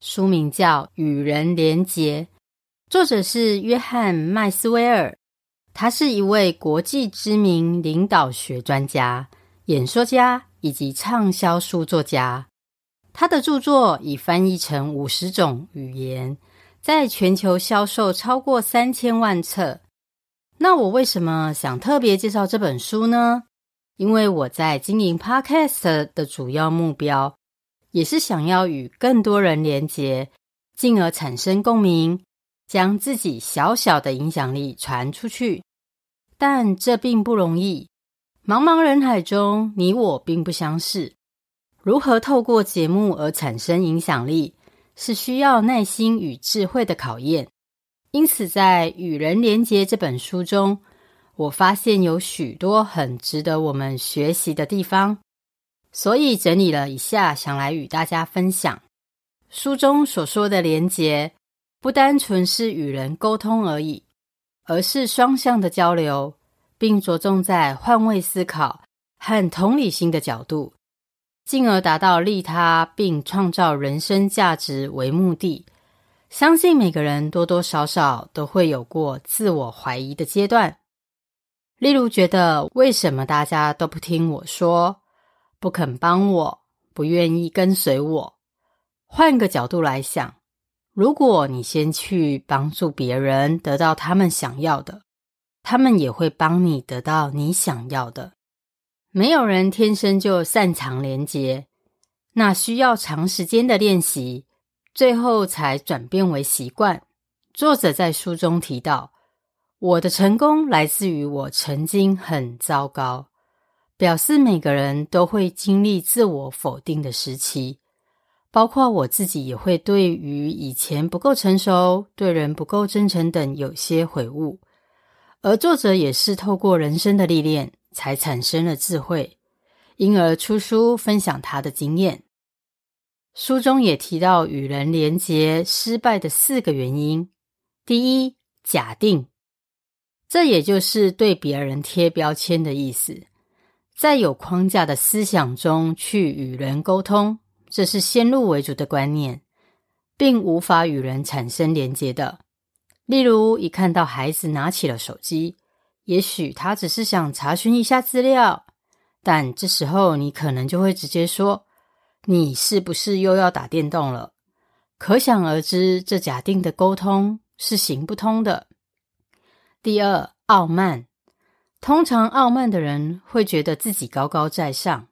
书名叫《与人连结》，作者是约翰·麦斯威尔，他是一位国际知名领导学专家、演说家以及畅销书作家。他的著作已翻译成五十种语言，在全球销售超过三千万册。那我为什么想特别介绍这本书呢？因为我在经营 Podcast 的主要目标。也是想要与更多人连结，进而产生共鸣，将自己小小的影响力传出去。但这并不容易，茫茫人海中，你我并不相识。如何透过节目而产生影响力，是需要耐心与智慧的考验。因此，在《与人连结》这本书中，我发现有许多很值得我们学习的地方。所以整理了一下，想来与大家分享。书中所说的连结，不单纯是与人沟通而已，而是双向的交流，并着重在换位思考和同理心的角度，进而达到利他并创造人生价值为目的。相信每个人多多少少都会有过自我怀疑的阶段，例如觉得为什么大家都不听我说？不肯帮我，不愿意跟随我。换个角度来想，如果你先去帮助别人，得到他们想要的，他们也会帮你得到你想要的。没有人天生就擅长连接，那需要长时间的练习，最后才转变为习惯。作者在书中提到，我的成功来自于我曾经很糟糕。表示每个人都会经历自我否定的时期，包括我自己也会对于以前不够成熟、对人不够真诚等有些悔悟。而作者也是透过人生的历练，才产生了智慧，因而出书分享他的经验。书中也提到与人连结失败的四个原因：第一，假定，这也就是对别人贴标签的意思。在有框架的思想中去与人沟通，这是先入为主的观念，并无法与人产生连接的。例如，一看到孩子拿起了手机，也许他只是想查询一下资料，但这时候你可能就会直接说：“你是不是又要打电动了？”可想而知，这假定的沟通是行不通的。第二，傲慢。通常傲慢的人会觉得自己高高在上，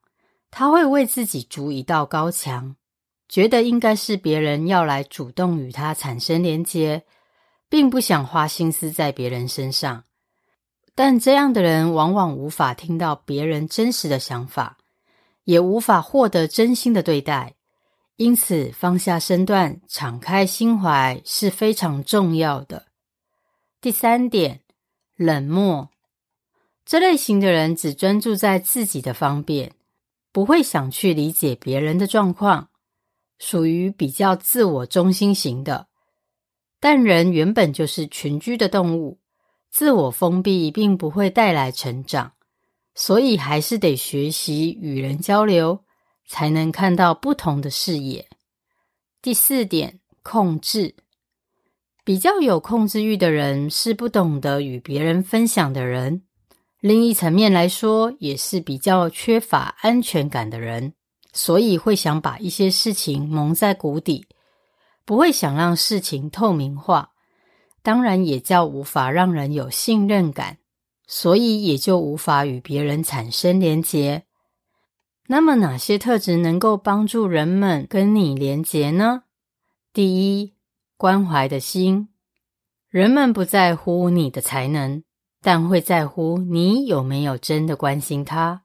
他会为自己筑一道高墙，觉得应该是别人要来主动与他产生连接，并不想花心思在别人身上。但这样的人往往无法听到别人真实的想法，也无法获得真心的对待。因此，放下身段，敞开心怀是非常重要的。第三点，冷漠。这类型的人只专注在自己的方便，不会想去理解别人的状况，属于比较自我中心型的。但人原本就是群居的动物，自我封闭并不会带来成长，所以还是得学习与人交流，才能看到不同的视野。第四点，控制。比较有控制欲的人是不懂得与别人分享的人。另一层面来说，也是比较缺乏安全感的人，所以会想把一些事情蒙在鼓底，不会想让事情透明化。当然，也较无法让人有信任感，所以也就无法与别人产生连结。那么，哪些特质能够帮助人们跟你连结呢？第一，关怀的心，人们不在乎你的才能。但会在乎你有没有真的关心他，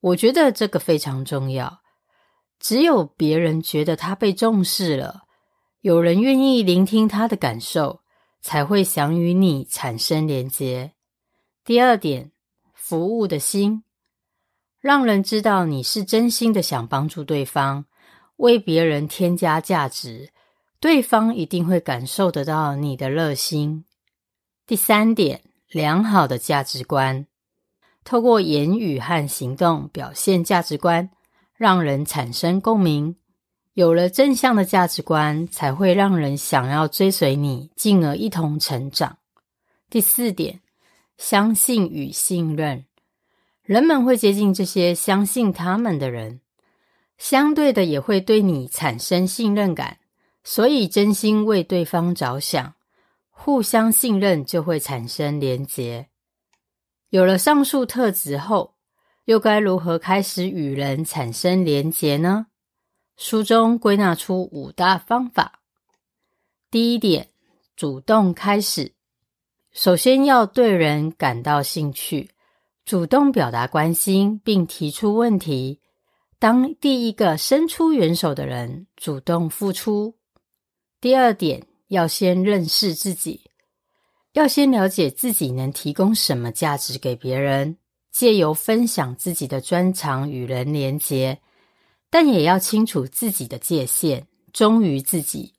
我觉得这个非常重要。只有别人觉得他被重视了，有人愿意聆听他的感受，才会想与你产生连接。第二点，服务的心，让人知道你是真心的想帮助对方，为别人添加价值，对方一定会感受得到你的热心。第三点，良好的价值观，透过言语和行动表现价值观，让人产生共鸣。有了正向的价值观，才会让人想要追随你，进而一同成长。第四点，相信与信任，人们会接近这些相信他们的人，相对的也会对你产生信任感，所以真心为对方着想，互相信任就会产生连结。有了上述特质后，又该如何开始与人产生连结呢？书中归纳出五大方法。第一点，主动开始。首先要对人感到兴趣，主动表达关心，并提出问题。当第一个伸出援手的人，主动付出。第二点，要先认识自己，要先了解自己能提供什么价值给别人，借由分享自己的专长与人连结。但也要清楚自己的界限，忠于自己，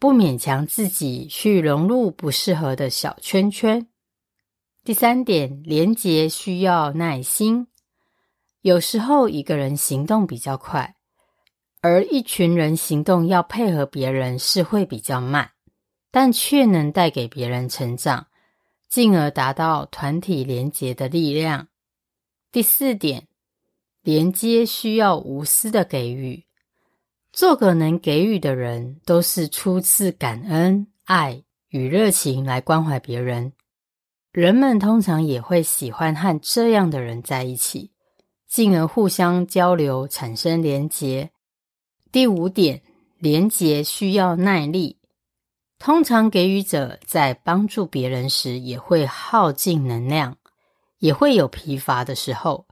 不勉强自己去融入不适合的小圈圈。第三点，连结需要耐心。有时候一个人行动比较快，而一群人行动要配合别人是会比较慢，但却能带给别人成长，进而达到团体连结的力量。第四点。连接需要无私的给予，做个能给予的人，都是出自感恩、爱与热情来关怀别人。人们通常也会喜欢和这样的人在一起，进而互相交流，产生连结。第五点，连结需要耐力。通常给予者在帮助别人时，也会耗尽能量，也会有疲乏的时候。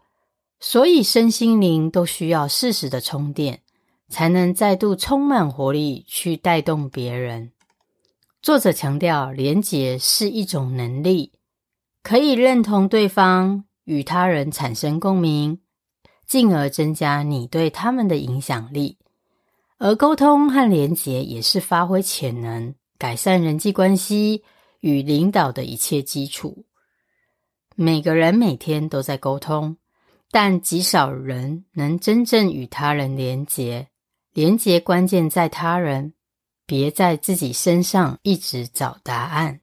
所以，身心灵都需要适时的充电，才能再度充满活力去带动别人。作者强调，连结是一种能力，可以认同对方，与他人产生共鸣，进而增加你对他们的影响力。而沟通和连结也是发挥潜能、改善人际关系与领导的一切基础。每个人每天都在沟通。但极少人能真正与他人连结，连结关键在他人，别在自己身上一直找答案。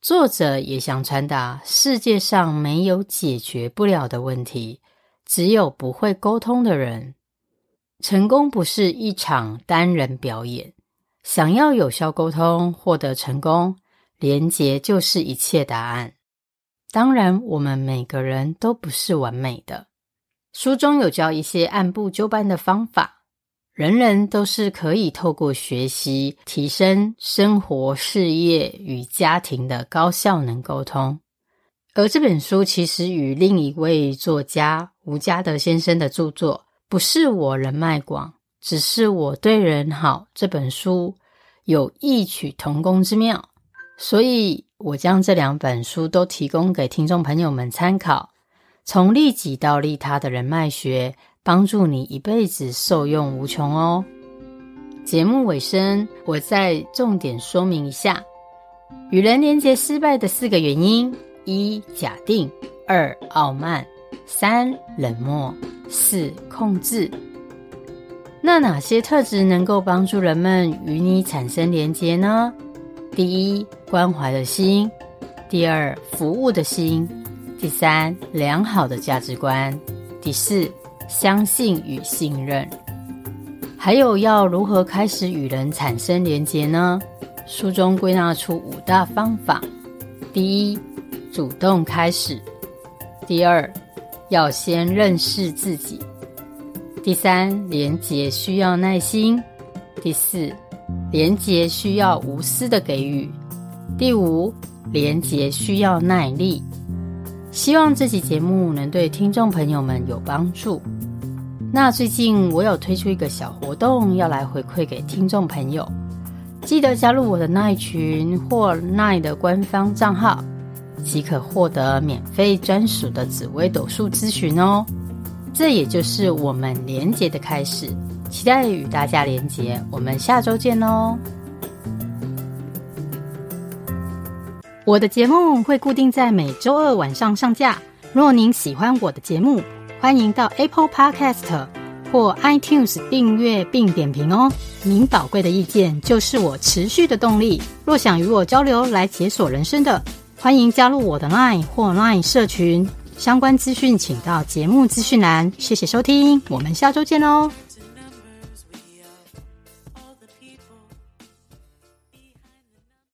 作者也想传达：世界上没有解决不了的问题，只有不会沟通的人。成功不是一场单人表演，想要有效沟通，获得成功，连结就是一切答案。当然，我们每个人都不是完美的。书中有教一些按部就班的方法，人人都是可以透过学习提升生活、事业与家庭的高效能沟通。而这本书其实与另一位作家吴家德先生的著作《不是我人脉广，只是我对人好》这本书有异曲同工之妙，所以。我将这两本书都提供给听众朋友们参考，从利己到利他的人脉学，帮助你一辈子受用无穷哦。节目尾声，我再重点说明一下，与人连接失败的四个原因：一、假定；二、傲慢；三、冷漠；四、控制。那哪些特质能够帮助人们与你产生连接呢？第一，关怀的心；第二，服务的心；第三，良好的价值观；第四，相信与信任。还有要如何开始与人产生连接呢？书中归纳出五大方法：第一，主动开始；第二，要先认识自己；第三，连结需要耐心；第四，连结需要无私的给予。第五，连结需要耐力。希望这期节目能对听众朋友们有帮助。那最近我有推出一个小活动，要来回馈给听众朋友。记得加入我的耐群或耐的官方账号，即可获得免费专属的紫微斗数咨询哦。这也就是我们连接的开始，期待与大家连接，我们下周见哦。我的节目会固定在每周二晚上上架。若您喜欢我的节目，欢迎到 Apple Podcast 或 iTunes 订阅并点评哦。您宝贵的意见就是我持续的动力。若想与我交流来解锁人生的，欢迎加入我的 Line 或 Line 社群。相关资讯请到节目资讯栏。谢谢收听，我们下周见哦。